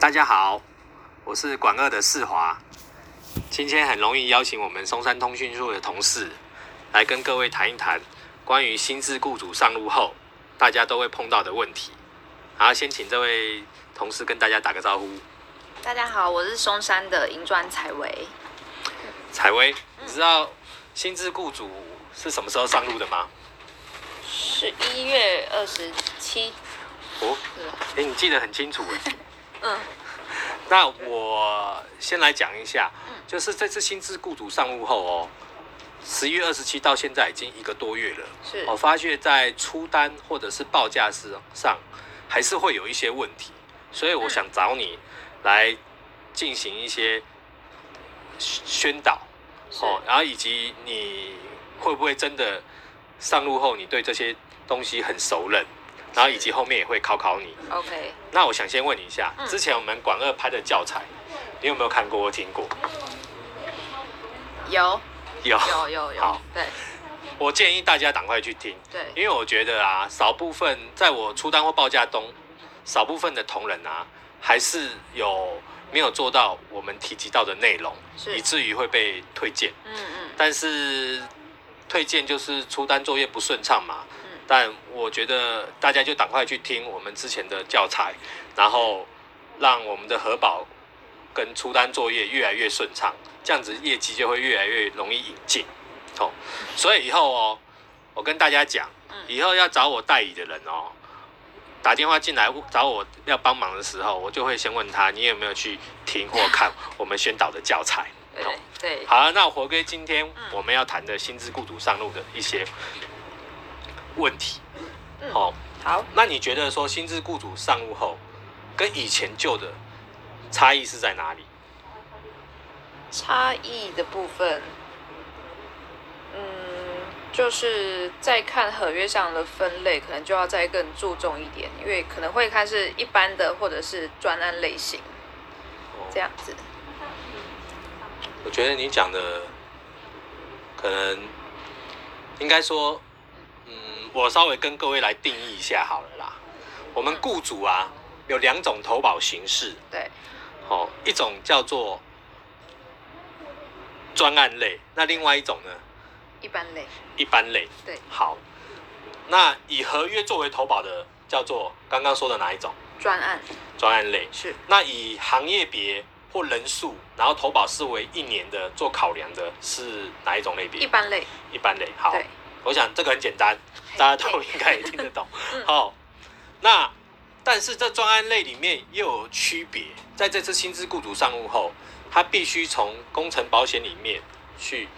大家好，我是广二的世华。今天很容易邀请我们松山通讯处的同事来跟各位谈一谈关于新制雇主上路后，大家都会碰到的问题。然后先请这位同事跟大家打个招呼。大家好，我是松山的银砖采薇。采薇，你知道新制雇主是什么时候上路的吗？十一月二十七。哦，哎，你记得很清楚哎。嗯。那我先来讲一下，就是这次新制雇主上路后哦，十一月二十七到现在已经一个多月了。是。我发觉，在出单或者是报价时上，还是会有一些问题，所以我想找你来进行一些宣导，哦，然后以及你会不会真的上路后，你对这些东西很熟稔？然后以及后面也会考考你。OK。那我想先问你一下，之前我们管二拍的教材，你有没有看过或听过？有。有。有有有。好。对。我建议大家赶快去听。对。因为我觉得啊，少部分在我出单或报价中，少部分的同仁啊，还是有没有做到我们提及到的内容，以至于会被推荐。嗯嗯。但是推荐就是出单作业不顺畅嘛。但我觉得大家就赶快去听我们之前的教材，然后让我们的核保跟出单作业越来越顺畅，这样子业绩就会越来越容易引进。哦，所以以后哦，我跟大家讲，以后要找我代理的人哦，打电话进来找我要帮忙的时候，我就会先问他，你有没有去听或看我们宣导的教材？对对。好，那回归今天我们要谈的薪资雇主上路的一些。问题，好，好，那你觉得说新制雇主上路后，跟以前旧的差异是在哪里？差异的部分，嗯，就是在看合约上的分类，可能就要再更注重一点，因为可能会看是一般的或者是专案类型，这样子。我觉得你讲的，可能应该说。我稍微跟各位来定义一下好了啦。我们雇主啊有两种投保形式，对，哦，一种叫做专案类，那另外一种呢？一般类。一般类。对。好，那以合约作为投保的叫做刚刚说的哪一种？专案。专案类是。那以行业别或人数，然后投保视为一年的做考量的是哪一种类别？一般类。一般类。好。我想这个很简单，大家都应该也听得懂。好，那但是这专案类里面又有区别，在这次薪资雇主上路后，他必须从工程保险里面去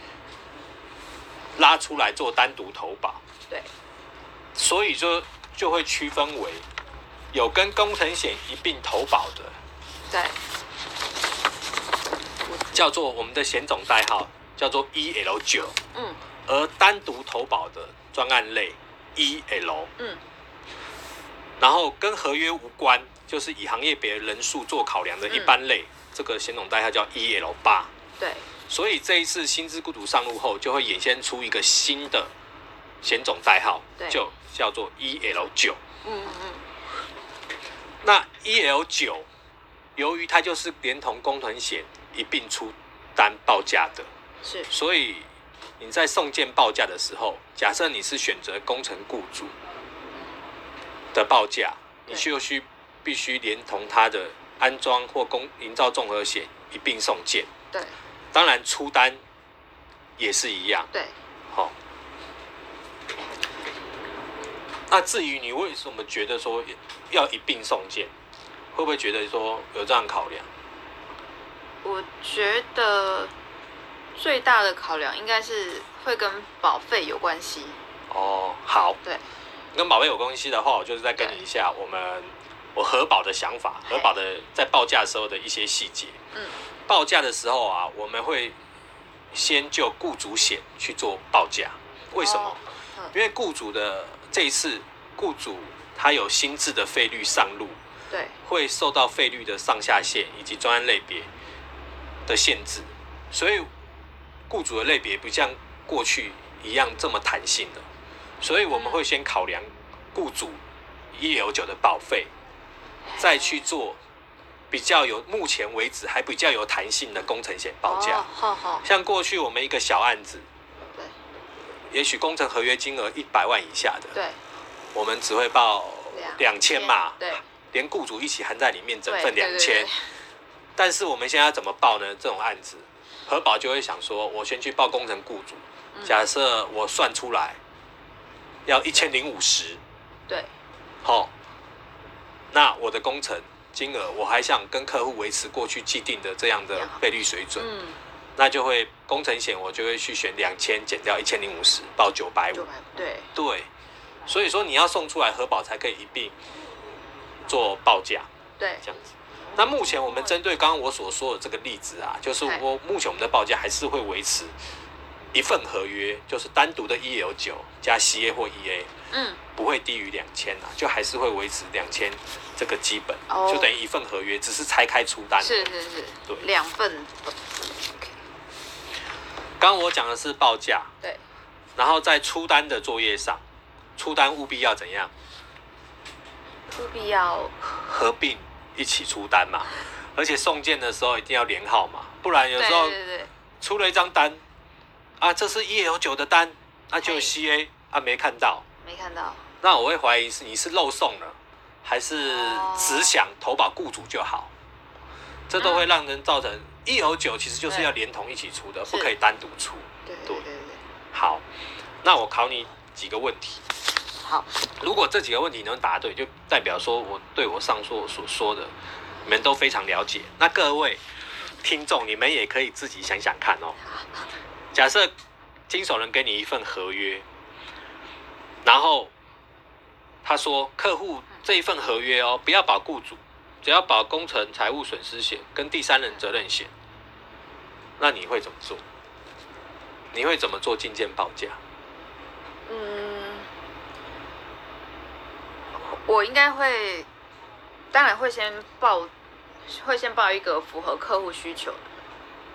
拉出来做单独投保。对，所以说就会区分为有跟工程险一并投保的，对，叫做我们的险种代号叫做 E L 九。嗯。而单独投保的专案类 E L，嗯，然后跟合约无关，就是以行业别人数做考量的一般类，这个险种代号叫 E L 八，对，所以这一次薪资雇主上路后，就会衍生出一个新的险种代号，就叫做 E L 九，嗯嗯，那 E L 九，由于它就是连同工团险一并出单报价的，是，所以。你在送件报价的时候，假设你是选择工程雇主的报价，你就需必须连同他的安装或工营造综合险一并送件。对，当然出单也是一样。对，好。那至于你为什么觉得说要一并送件，会不会觉得说有这样考量？我觉得。最大的考量应该是会跟保费有关系。哦，好。对，跟保费有关系的话，我就是再跟你一下我们我核保的想法，核保的在报价时候的一些细节。嗯。报价的时候啊，我们会先就雇主险去做报价。为什么？因为雇主的这一次雇主他有新制的费率上路，对，会受到费率的上下限以及专案类别的限制，所以。雇主的类别不像过去一样这么弹性的，所以我们会先考量雇主一有九的保费，再去做比较有目前为止还比较有弹性的工程险报价。哦好好，像过去我们一个小案子，对也许工程合约金额一百万以下的，对，我们只会报两千嘛，对，连雇主一起含在里面，整份两千。但是我们现在要怎么报呢？这种案子，核保就会想说，我先去报工程雇主，嗯。假设我算出来要一千零五十，对，好，那我的工程金额，我还想跟客户维持过去既定的这样的费率水准，嗯，那就会工程险我就会去选两千减掉一千零五十，报九百五对，对，所以说你要送出来核保才可以一并做报价对，这样子。那目前我们针对刚刚我所说的这个例子啊，就是我目前我们的报价还是会维持一份合约，就是单独的 EL 九加 CA 或 EA，嗯，不会低于两千啊，就还是会维持两千这个基本，哦。就等于一份合约，只是拆开出单。是是是，对。两份。刚刚我讲的是报价，对，然后在出单的作业上，出单务必要怎样？务必要，合并一起出单嘛，而且送件的时候一定要连号嘛，不然有对时候出了一张单，啊，这是 EL 九的单，那、就嘿。CA 啊没看到，没看到，那我会怀疑是你是漏送了，还是哦。只想投保雇主就好，这都会让人造成 EL 九其实就是要连同一起出的，不可以单独出。对对对对对，好，那我考你几个问题，好，如果这几个问题能答对，就代表说我对我上述所说的，你们都非常了解。那各位听众，你们也可以自己想想看哦。假设经手人给你一份合约，然后他说客户这一份合约哦，不要保雇主，只要保工程财务损失险跟第三人责任险，那你会怎么做？你会怎么做进件报价？嗯，我应该会，当然会先报，会先报一个符合客户需求的，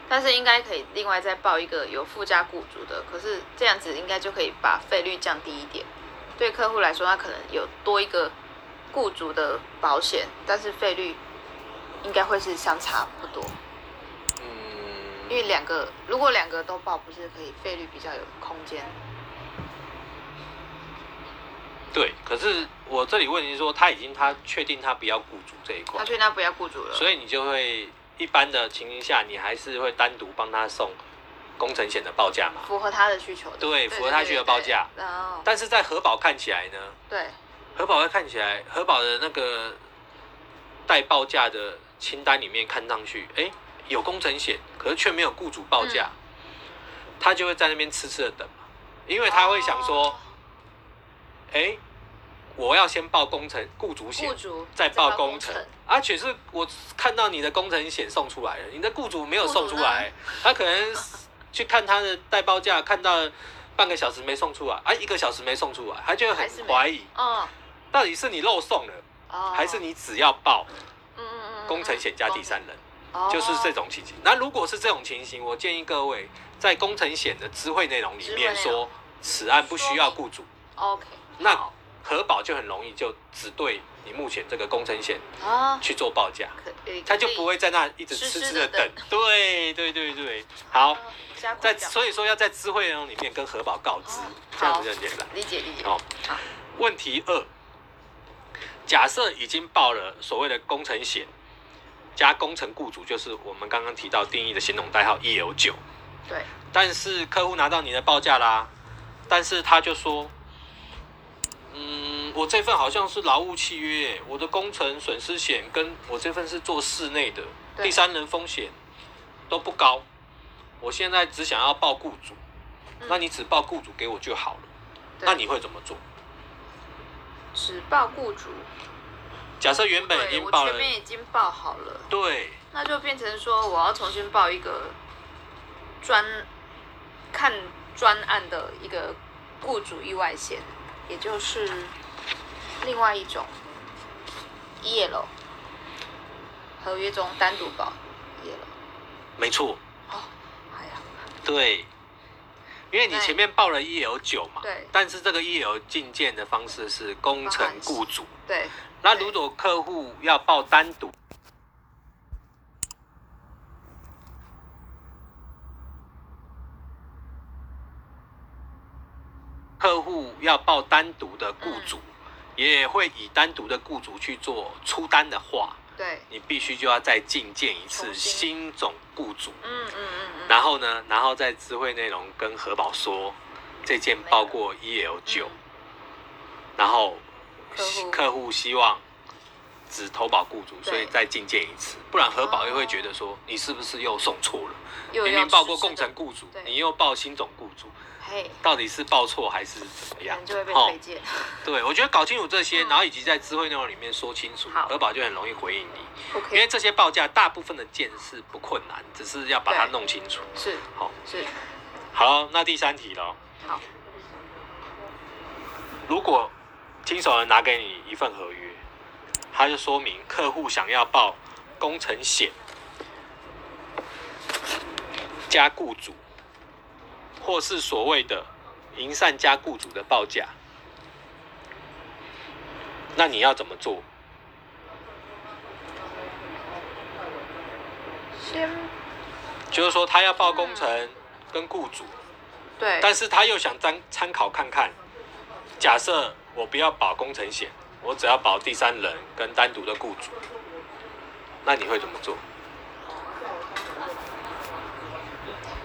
但是应该可以另外再报一个有附加雇主的，可是这样子应该就可以把费率降低一点。对客户来说，他可能有多一个雇主的保险，但是费率应该会是相差不多，嗯因为两个如果两个都报，不是可以费率比较有空间？对，可是我这里问题是说，他已经他确定他不要雇主这一块他，确定他不要雇主了，所以你就会一般的情形下，你还是会单独帮他送工程险的报价嘛。符合他的需求的，对符合他需求报价对。对对然后但是在核保看起来呢，对，核保会看起来核保的那个待报价的清单里面看上去，哎，有工程险，可是却没有雇主报价，他就会在那边痴痴的等嘛，因为他会想说哦，哎、我要先报工程雇主险雇，主再报工工程，而且是我看到你的工程险送出来了，你的雇主没有送出来，他可能去看他的代报价，看到半个小时没送出来，啊，一个小时没送出来，他就很怀疑，嗯，到底是你漏送了，哦，还是你只要报嗯嗯嗯嗯工程险加第三人，哦。就是这种情形。那如果是这种情形，我建议各位在工程险的知会内容里面说，此案不需要雇主，OK，那好核保就很容易就只对你目前这个工程险啊，去做报价。他就不会在那一直痴痴痴的等。等。对对对对，好，在所以说要在智慧内容里面跟核保告知哦，这样子就很简单。理解理解，哦。好，问题二，假设已经报了所谓的工程险加工程雇主，就是我们刚刚提到定义的形容代号 EL 九，对，但是客户拿到你的报价啦，但是他就说，嗯，我这份好像是劳务契约，我的工程损失险跟我这份是做室内的，第三人风险都不高，我现在只想要报雇主，嗯。那你只报雇主给我就好了，那你会怎么做？只报雇主，假设原本已经报了前，面已经报好了，对，那就变成说我要重新报一个专看专案的一个雇主意外险，也就是另外一种 EL 合约中单独保 EL。没错，哦，哎呀，对，因为你前面报了 EL 九嘛，对但是这个 EL 进件的方式是工程雇主。对，那如果客户要报单独要报单独的雇主，也会以单独的雇主去做出单的话，对，你必须就要再进建一次重新。新总雇主，嗯嗯嗯嗯，然后呢，然后在知会内容跟核保说这件报过 EL 九，然后客户。客户希望只投保雇主，对。所以再进件一次，不然核保又会觉得说你是不是又送错了？又要明明报过实施的工程雇主对，你又报新总雇主，嘿，到底是报错还是怎么样可能？就会被哦推荐。对，我觉得搞清楚这些，嗯然后以及在智慧内容里面说清楚，好核保就很容易回应你。因为这些报价大部分的件是不困难，只是要把它弄清楚。是好，是，好，那第三题了。好，如果经手人拿给你一份合约，他就说明客户想要报工程险加雇主，或是所谓的营善加雇主的报价，那你要怎么做？先就是说他要报工程跟雇主，对，但是他又想参参考看看，假设我不要保工程险，我只要保第三人跟单独的雇主，那你会怎么做？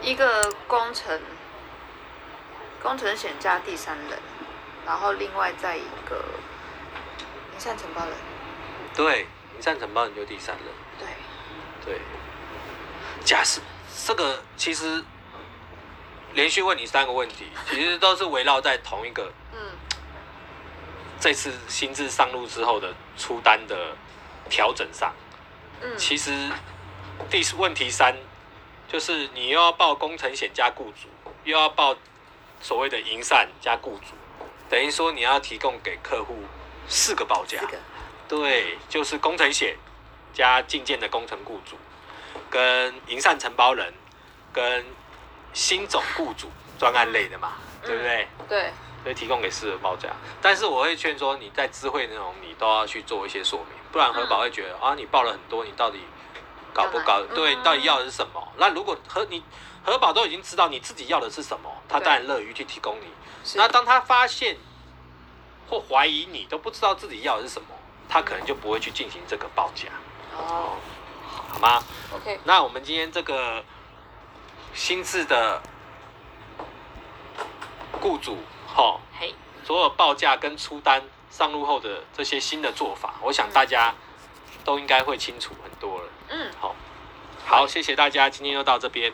一个工程工程险加第三人，然后另外再一个营缮承包人，对，你上承包人就第三人，对，对。假设这个其实连续问你三个问题，其实都是围绕在同一个嗯这次新制上路之后的出单的调整上。嗯，其实第问题三就是你又要报工程险加雇主，又要报所谓的营善加雇主，等于说你要提供给客户四个报价这。个对，就是工程险加进件的工程雇主，跟营善承包人，跟新总雇主专案类的嘛，对不对？对，所以提供给四个报价。但是我会劝说你在智慧那种，你都要去做一些说明，不然核保会觉得、啊，你报了很多，你到底搞不搞？对，嗯你到底要的是什么？那如果核你核保都已经知道你自己要的是什么，他当然乐于去提供你。那当他发现或怀疑你都不知道自己要的是什么，他可能就不会去进行这个报价，哦好吗？，OK，那我们今天这个新制的雇主，哈、嘿，所有报价跟出单上路后的这些新的做法，我想大家都应该会清楚很多了。好，谢谢大家，今天就到这边。